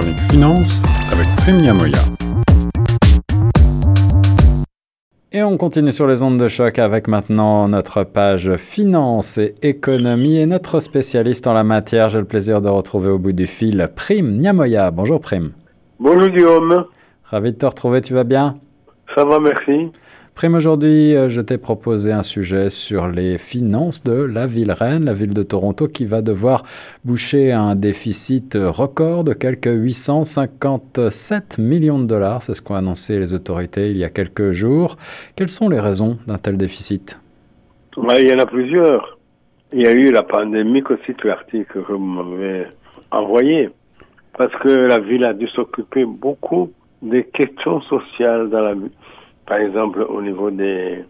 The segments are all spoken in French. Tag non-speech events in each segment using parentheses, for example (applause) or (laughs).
chronique finance avec Yamoya. Et on continue sur les ondes de choc avec maintenant notre page finance et économie et notre spécialiste en la matière. J'ai le plaisir de retrouver au bout du fil Prime Niamoya. Bonjour Prime. Bonjour Guillaume. Ravi de te retrouver, tu vas bien? Ça va, merci. Aujourd'hui, euh, je t'ai proposé un sujet sur les finances de la ville reine, la ville de Toronto, qui va devoir boucher un déficit record de quelques 857 millions de dollars. C'est ce qu'ont annoncé les autorités il y a quelques jours. Quelles sont les raisons d'un tel déficit? Il y en a plusieurs. Il y a eu la pandémie aussi, l'article que vous m'avez envoyé. Parce que la ville a dû s'occuper beaucoup des questions sociales dans la ville par exemple au niveau des,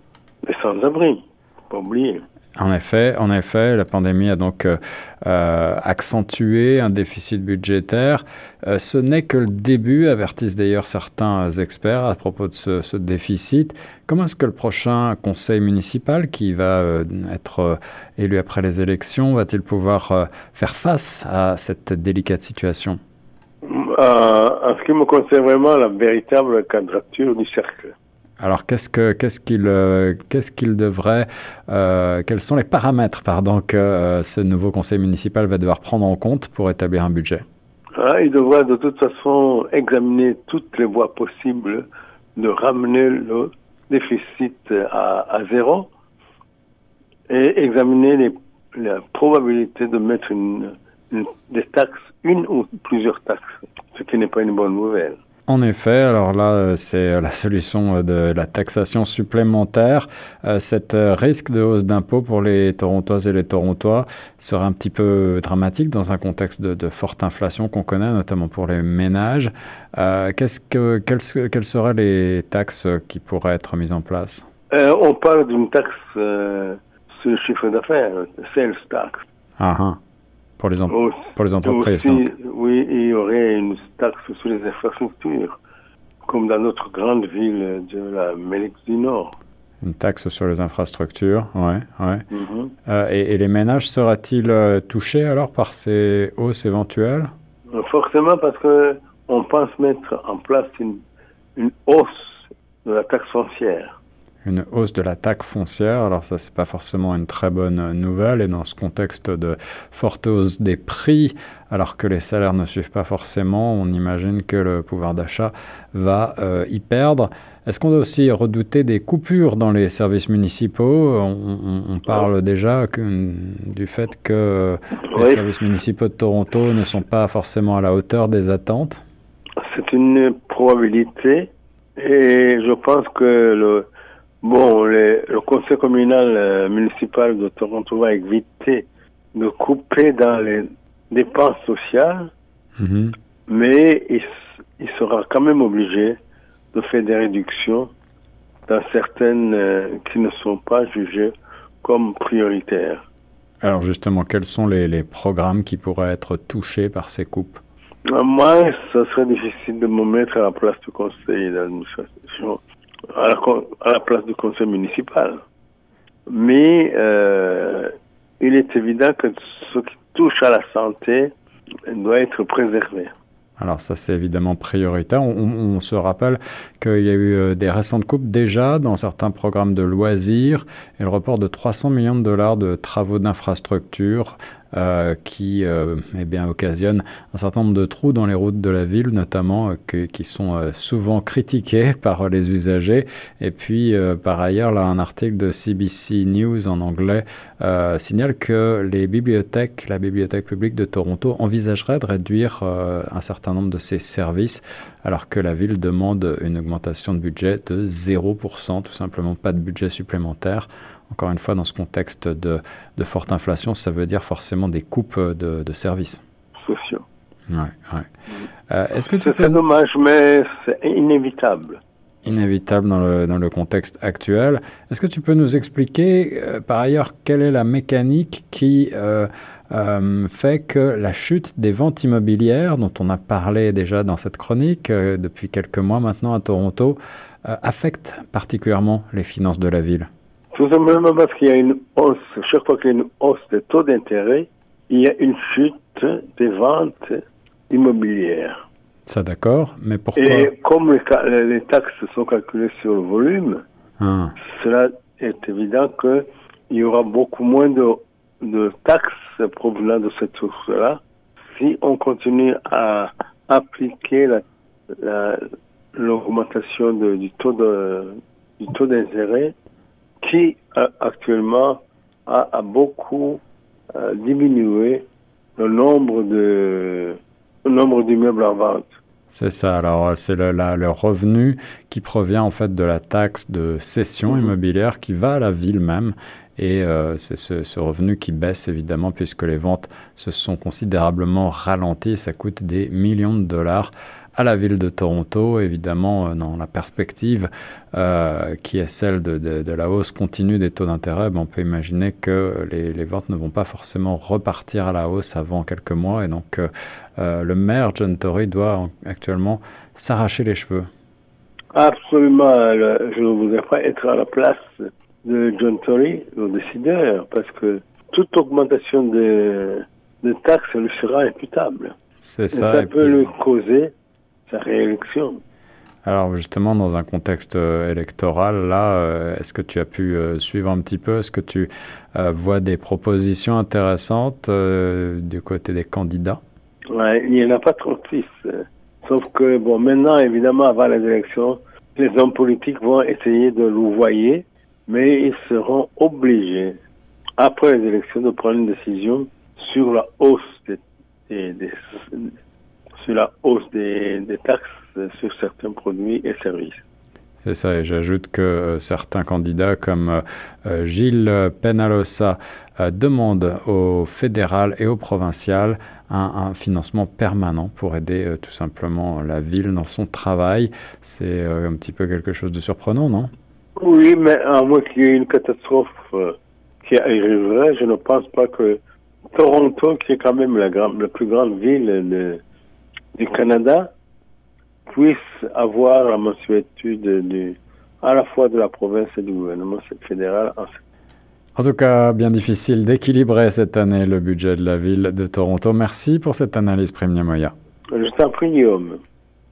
sans-abri, pas oublier. En effet, en effet, la pandémie a donc euh, euh, accentué un déficit budgétaire. Euh, ce n'est que le début, avertissent d'ailleurs certains experts à propos de ce, ce déficit. Comment est-ce que le prochain conseil municipal, qui va être élu après les élections, va-t-il pouvoir faire face à cette délicate situation? En ce qui me concerne vraiment, la véritable quadrature du cercle. Alors, qu'est-ce que qu'est-ce qu'il euh, qu'est-ce qu'il devrait euh, quels sont les paramètres pardon que euh, ce nouveau conseil municipal va devoir prendre en compte pour établir un budget? Ah, Il devrait de toute façon examiner toutes les voies possibles de ramener le déficit à, zéro et examiner les, la probabilité de mettre une, des taxes, une ou plusieurs taxes, ce qui n'est pas une bonne nouvelle. En effet, alors là, euh, c'est euh, la solution euh, de la taxation supplémentaire. Cette risque de hausse d'impôts pour les Torontoises et les Torontois serait un petit peu dramatique dans un contexte de, forte inflation qu'on connaît, notamment pour les ménages. qu'est-ce que, quelles, seraient les taxes qui pourraient être mises en place? On parle d'une taxe sur le chiffre d'affaires, sales tax. Ah, ah. Pour les, pour les entreprises, Oui, il y aurait une taxe sur les infrastructures, comme dans notre grande ville de la Mélix du Nord. Une taxe sur les infrastructures, oui. Ouais. Mhm. Euh, et, les ménages seraient-ils euh, touchés alors par ces hausses éventuelles? Forcément, parce que on pense mettre en place une, une hausse de la taxe foncière une hausse de la taxe foncière. Alors ça, c'est pas forcément une très bonne nouvelle. Et dans ce contexte de forte hausse des prix, alors que les salaires ne suivent pas forcément, on imagine que le pouvoir d'achat va euh, y perdre. Est-ce qu'on doit aussi redouter des coupures dans les services municipaux? On, parle déjà du fait que les services municipaux de Toronto ne sont pas forcément à la hauteur des attentes? C'est une probabilité et je pense que le, Bon, le conseil communal euh, municipal de Toronto va éviter de couper dans les dépenses sociales, mhm. mais il, sera quand même obligé de faire des réductions dans certaines euh, qui ne sont pas jugées comme prioritaires. Alors justement, quels sont les, les programmes qui pourraient être touchés par ces coupes? Moi, ce serait difficile de me mettre à la place du conseil d'administration à la, place du conseil municipal. Mais euh, il est évident que ce qui touche à la santé doit être préservé. Alors ça, c'est évidemment prioritaire. On, se rappelle qu'il y a eu euh, des récentes coupes déjà dans certains programmes de loisirs et le report de 300 millions de dollars de travaux d'infrastructure euh, qui euh, eh bien, occasionne un certain nombre de trous dans les routes de la ville, notamment euh, qui sont souvent critiqués (laughs) par les usagers. Et puis, par ailleurs, là, un article de CBC News en anglais signale que les bibliothèques, la bibliothèque publique de Toronto, envisagerait de réduire un certain nombre de ses services, alors que la ville demande une augmentation de budget de 0%, tout simplement pas de budget supplémentaire. Encore une fois, dans ce contexte de, forte inflation, ça veut dire forcément des coupes de, services. Sociaux. Ouais, ouais. Euh, est-ce que tu peux... dommage, mais c'est inévitable. Inévitable dans le, dans le contexte actuel. Est-ce que tu peux nous expliquer, euh, par ailleurs, quelle est la mécanique qui euh, fait que la chute des ventes immobilières, dont on a parlé déjà dans cette chronique depuis quelques mois maintenant à Toronto, affecte particulièrement les finances de la ville? Tout simplement parce qu'il y a une hausse, chaque fois qu'il y a une hausse des taux d'intérêt, il y a une chute des ventes immobilières. Ça, d'accord, mais pourquoi Et comme les, les, taxes sont calculées sur le volume, ah. cela est évident qu'il y aura beaucoup moins de, de taxes provenant de cette source-là si on continue à appliquer l'augmentation du taux d'intérêt qui actuellement a, a beaucoup euh, diminué le nombre de le nombre d'immeubles en vente. C'est ça. Alors, c'est le, le, revenu qui provient en fait de la taxe de cession mhm. immobilière qui va à la ville même. Et euh, c'est ce, ce, revenu qui baisse évidemment puisque les ventes se sont considérablement ralenties. Ça coûte des millions de dollars à la ville de Toronto, évidemment euh, dans la perspective euh, qui est celle de, de, la hausse continue des taux d'intérêt, ben, on peut imaginer que les, les, ventes ne vont pas forcément repartir à la hausse avant quelques mois. Et donc euh, le maire John Tory doit actuellement s'arracher les cheveux. Absolument, je ne voudrais pas être à la place de John Tory, le décideur, parce que toute augmentation de, de taxes lui sera imputable. C'est ça. ça peut lui causer sa réélection. Alors justement, dans un contexte euh, électoral, là, euh, est-ce que tu as pu euh, suivre un petit peu? Est-ce que tu vois des propositions intéressantes du côté des candidats? Ouais, Il n'y en a pas trop triste. Sauf que, bon, maintenant, évidemment, avant les élections, les hommes politiques vont essayer de louvoyer, mais ils seront obligés, après les élections, de prendre une décision sur la hausse des, des sur la hausse des, taxes sur certains produits et services. C'est ça, et j'ajoute que euh, certains candidats comme euh, euh, Gilles Penalosa demandent au fédéral et au provincial un, financement permanent pour aider tout simplement la ville dans son travail. C'est un petit peu quelque chose de surprenant, non? Oui, mais à moins qu'il y ait une catastrophe qui arriverait, je ne pense pas que Toronto, qui est quand même la, la plus grande ville de du Canada puisse avoir la mensuétude de, à la fois de la province et du gouvernement fédéral. En tout cas, bien difficile d'équilibrer cette année le budget de la ville de Toronto. Merci pour cette analyse, Premier Moya. Je t'en prie, Guillaume.